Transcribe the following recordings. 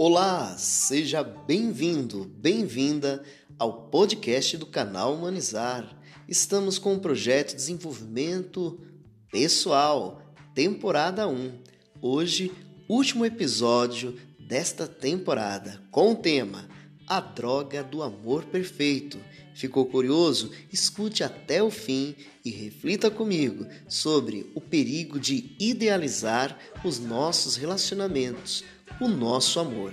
Olá, seja bem-vindo, bem-vinda ao podcast do canal Humanizar. Estamos com o projeto de Desenvolvimento Pessoal, temporada 1. Hoje, último episódio desta temporada, com o tema A Droga do Amor Perfeito. Ficou curioso? Escute até o fim e reflita comigo sobre o perigo de idealizar os nossos relacionamentos o nosso amor.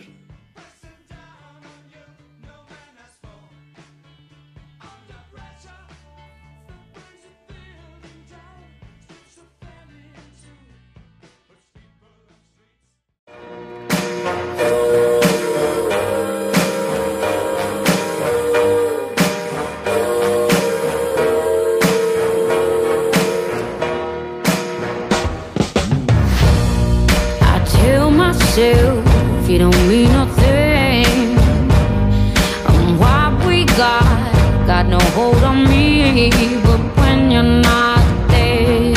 Hold on me. But when you're not there,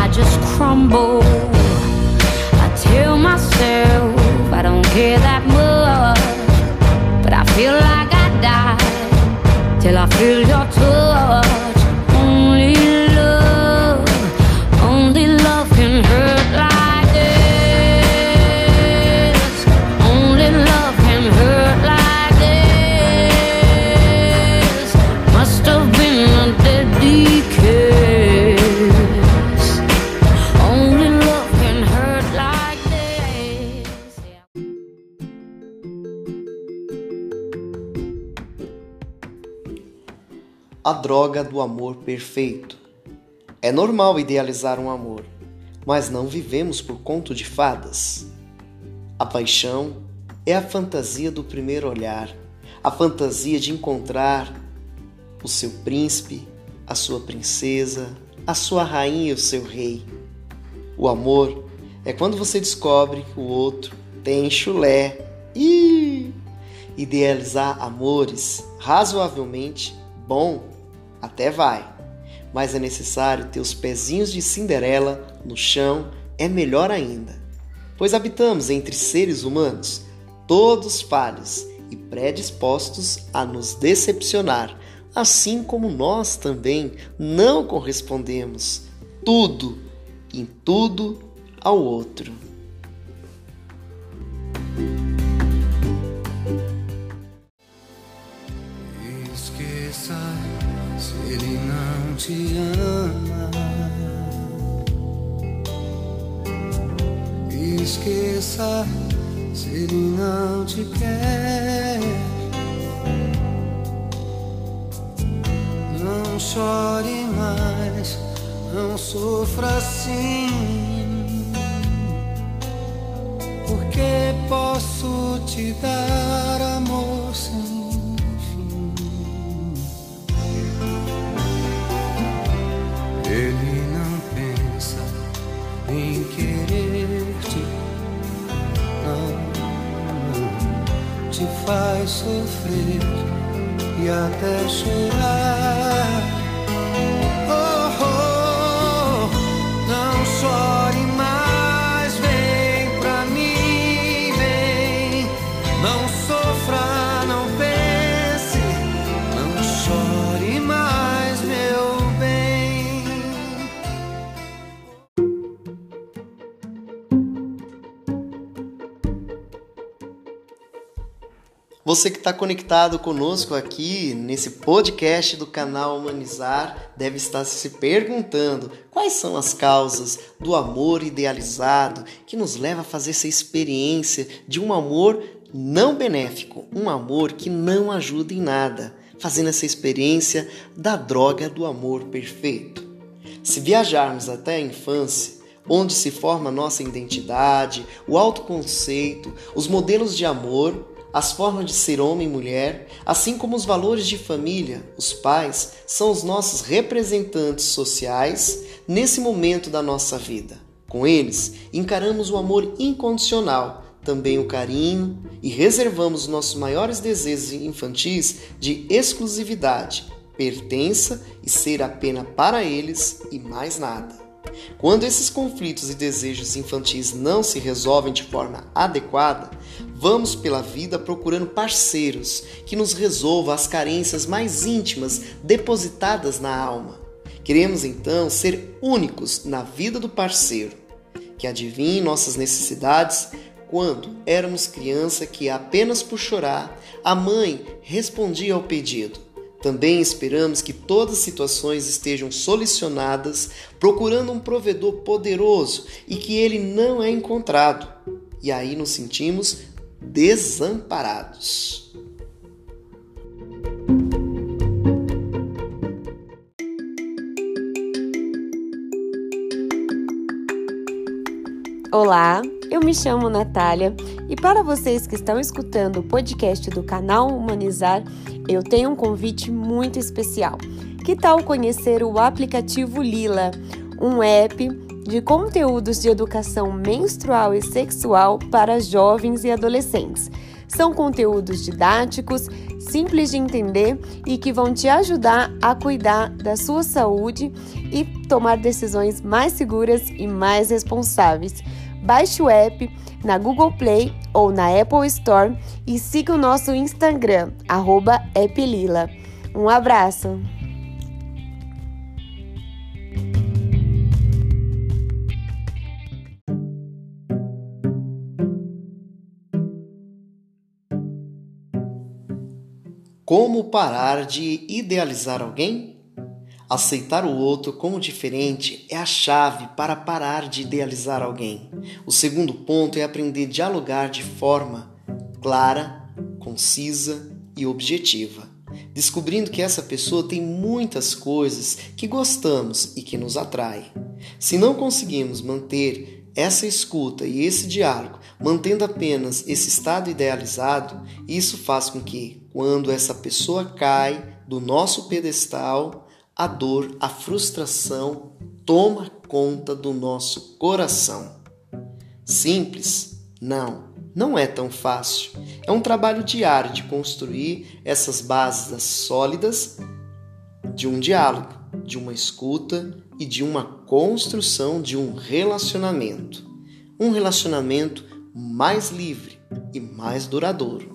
I just crumble. I tell myself I don't care that much, but I feel like I die till I feel your a droga do amor perfeito. É normal idealizar um amor, mas não vivemos por conto de fadas. A paixão é a fantasia do primeiro olhar, a fantasia de encontrar o seu príncipe, a sua princesa, a sua rainha e o seu rei. O amor é quando você descobre que o outro tem chulé. Idealizar amores razoavelmente bom até vai, mas é necessário ter os pezinhos de Cinderela no chão, é melhor ainda, pois habitamos entre seres humanos, todos falhos e predispostos a nos decepcionar, assim como nós também não correspondemos tudo em tudo ao outro. Te ama. Esqueça se ele não te quer. Não chore mais, não sofra assim. Porque posso te dar faz sofrer e até chorar. Você que está conectado conosco aqui nesse podcast do canal Humanizar deve estar se perguntando quais são as causas do amor idealizado que nos leva a fazer essa experiência de um amor não benéfico, um amor que não ajuda em nada, fazendo essa experiência da droga do amor perfeito. Se viajarmos até a infância, onde se forma a nossa identidade, o autoconceito, os modelos de amor, as formas de ser homem e mulher, assim como os valores de família, os pais, são os nossos representantes sociais nesse momento da nossa vida. Com eles, encaramos o amor incondicional, também o carinho e reservamos nossos maiores desejos infantis de exclusividade, pertença e ser apenas para eles e mais nada. Quando esses conflitos e desejos infantis não se resolvem de forma adequada, vamos pela vida procurando parceiros que nos resolvam as carências mais íntimas depositadas na alma. Queremos então ser únicos na vida do parceiro, que adivinhe nossas necessidades quando éramos criança que apenas por chorar a mãe respondia ao pedido. Também esperamos que todas as situações estejam solucionadas, procurando um provedor poderoso e que ele não é encontrado. E aí nos sentimos desamparados. Olá, eu me chamo Natália e para vocês que estão escutando o podcast do canal Humanizar, eu tenho um convite muito especial. Que tal conhecer o aplicativo Lila, um app de conteúdos de educação menstrual e sexual para jovens e adolescentes? São conteúdos didáticos, simples de entender e que vão te ajudar a cuidar da sua saúde e tomar decisões mais seguras e mais responsáveis. Baixe o app na Google Play ou na Apple Store e siga o nosso Instagram, @applila. Um abraço! Como parar de idealizar alguém? Aceitar o outro como diferente é a chave para parar de idealizar alguém. O segundo ponto é aprender a dialogar de forma clara, concisa e objetiva, descobrindo que essa pessoa tem muitas coisas que gostamos e que nos atrai. Se não conseguimos manter essa escuta e esse diálogo, mantendo apenas esse estado idealizado, isso faz com que, quando essa pessoa cai do nosso pedestal, a dor, a frustração toma conta do nosso coração. Simples? Não, não é tão fácil. É um trabalho diário de construir essas bases sólidas de um diálogo, de uma escuta e de uma construção de um relacionamento. Um relacionamento mais livre e mais duradouro.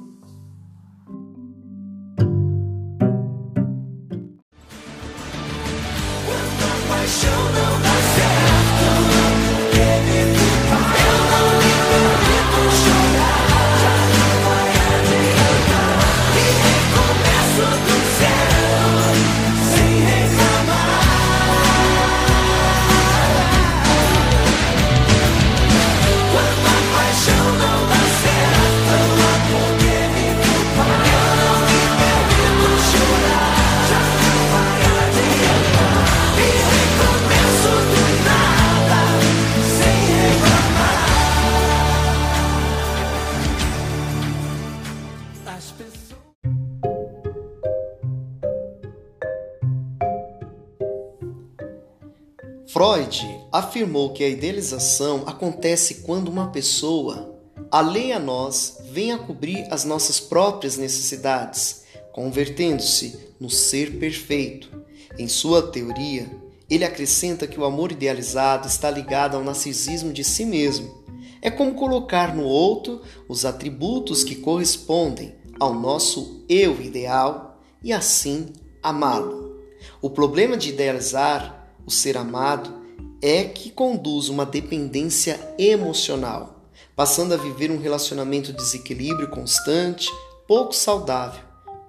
Freud afirmou que a idealização acontece quando uma pessoa, além a nós, vem a cobrir as nossas próprias necessidades, convertendo-se no ser perfeito. Em sua teoria, ele acrescenta que o amor idealizado está ligado ao narcisismo de si mesmo. É como colocar no outro os atributos que correspondem ao nosso eu ideal e assim amá-lo. O problema de idealizar o ser amado é que conduz uma dependência emocional, passando a viver um relacionamento de desequilíbrio constante, pouco saudável,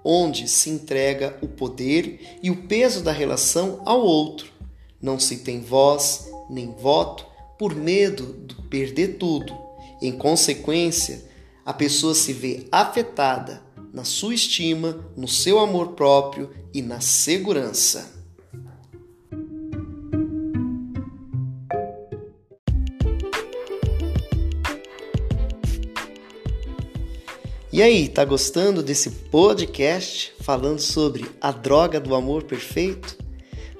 onde se entrega o poder e o peso da relação ao outro. Não se tem voz nem voto por medo de perder tudo. Em consequência, a pessoa se vê afetada na sua estima, no seu amor próprio e na segurança. E aí, tá gostando desse podcast falando sobre a droga do amor perfeito?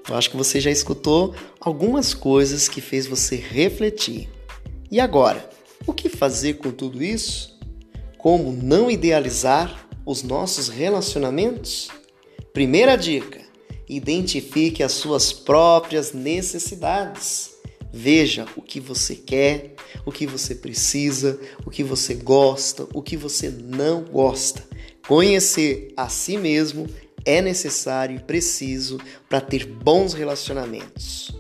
Eu acho que você já escutou algumas coisas que fez você refletir. E agora, o que fazer com tudo isso? Como não idealizar os nossos relacionamentos? Primeira dica: identifique as suas próprias necessidades. Veja o que você quer, o que você precisa, o que você gosta, o que você não gosta. Conhecer a si mesmo é necessário e preciso para ter bons relacionamentos.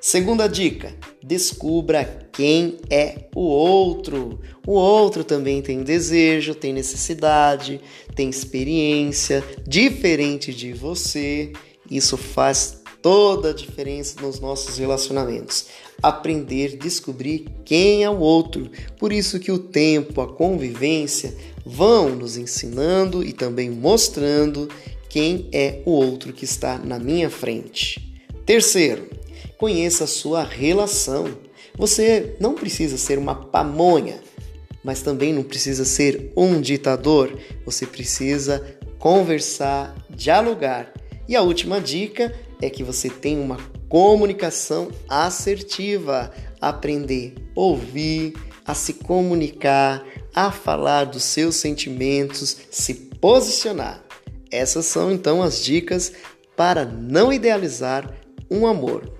Segunda dica: descubra quem é o outro. O outro também tem desejo, tem necessidade, tem experiência diferente de você. Isso faz toda a diferença nos nossos relacionamentos. Aprender, descobrir quem é o outro. Por isso que o tempo, a convivência vão nos ensinando e também mostrando quem é o outro que está na minha frente. Terceiro, conheça a sua relação. Você não precisa ser uma pamonha, mas também não precisa ser um ditador. Você precisa conversar, dialogar. E a última dica é que você tenha uma comunicação assertiva, aprender a ouvir, a se comunicar, a falar dos seus sentimentos, se posicionar. Essas são então as dicas para não idealizar um amor.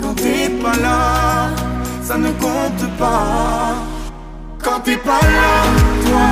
Quand t'es pas là, ça ne compte pas. Quand t'es pas là, toi,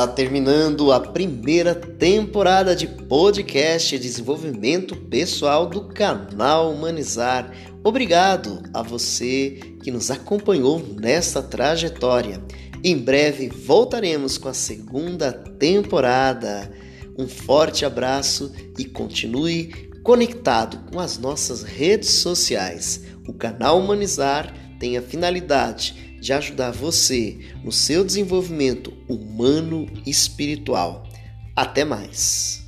Está terminando a primeira temporada de podcast Desenvolvimento Pessoal do canal Humanizar. Obrigado a você que nos acompanhou nesta trajetória. Em breve voltaremos com a segunda temporada. Um forte abraço e continue conectado com as nossas redes sociais. O canal Humanizar tem a finalidade de ajudar você no seu desenvolvimento humano e espiritual. Até mais!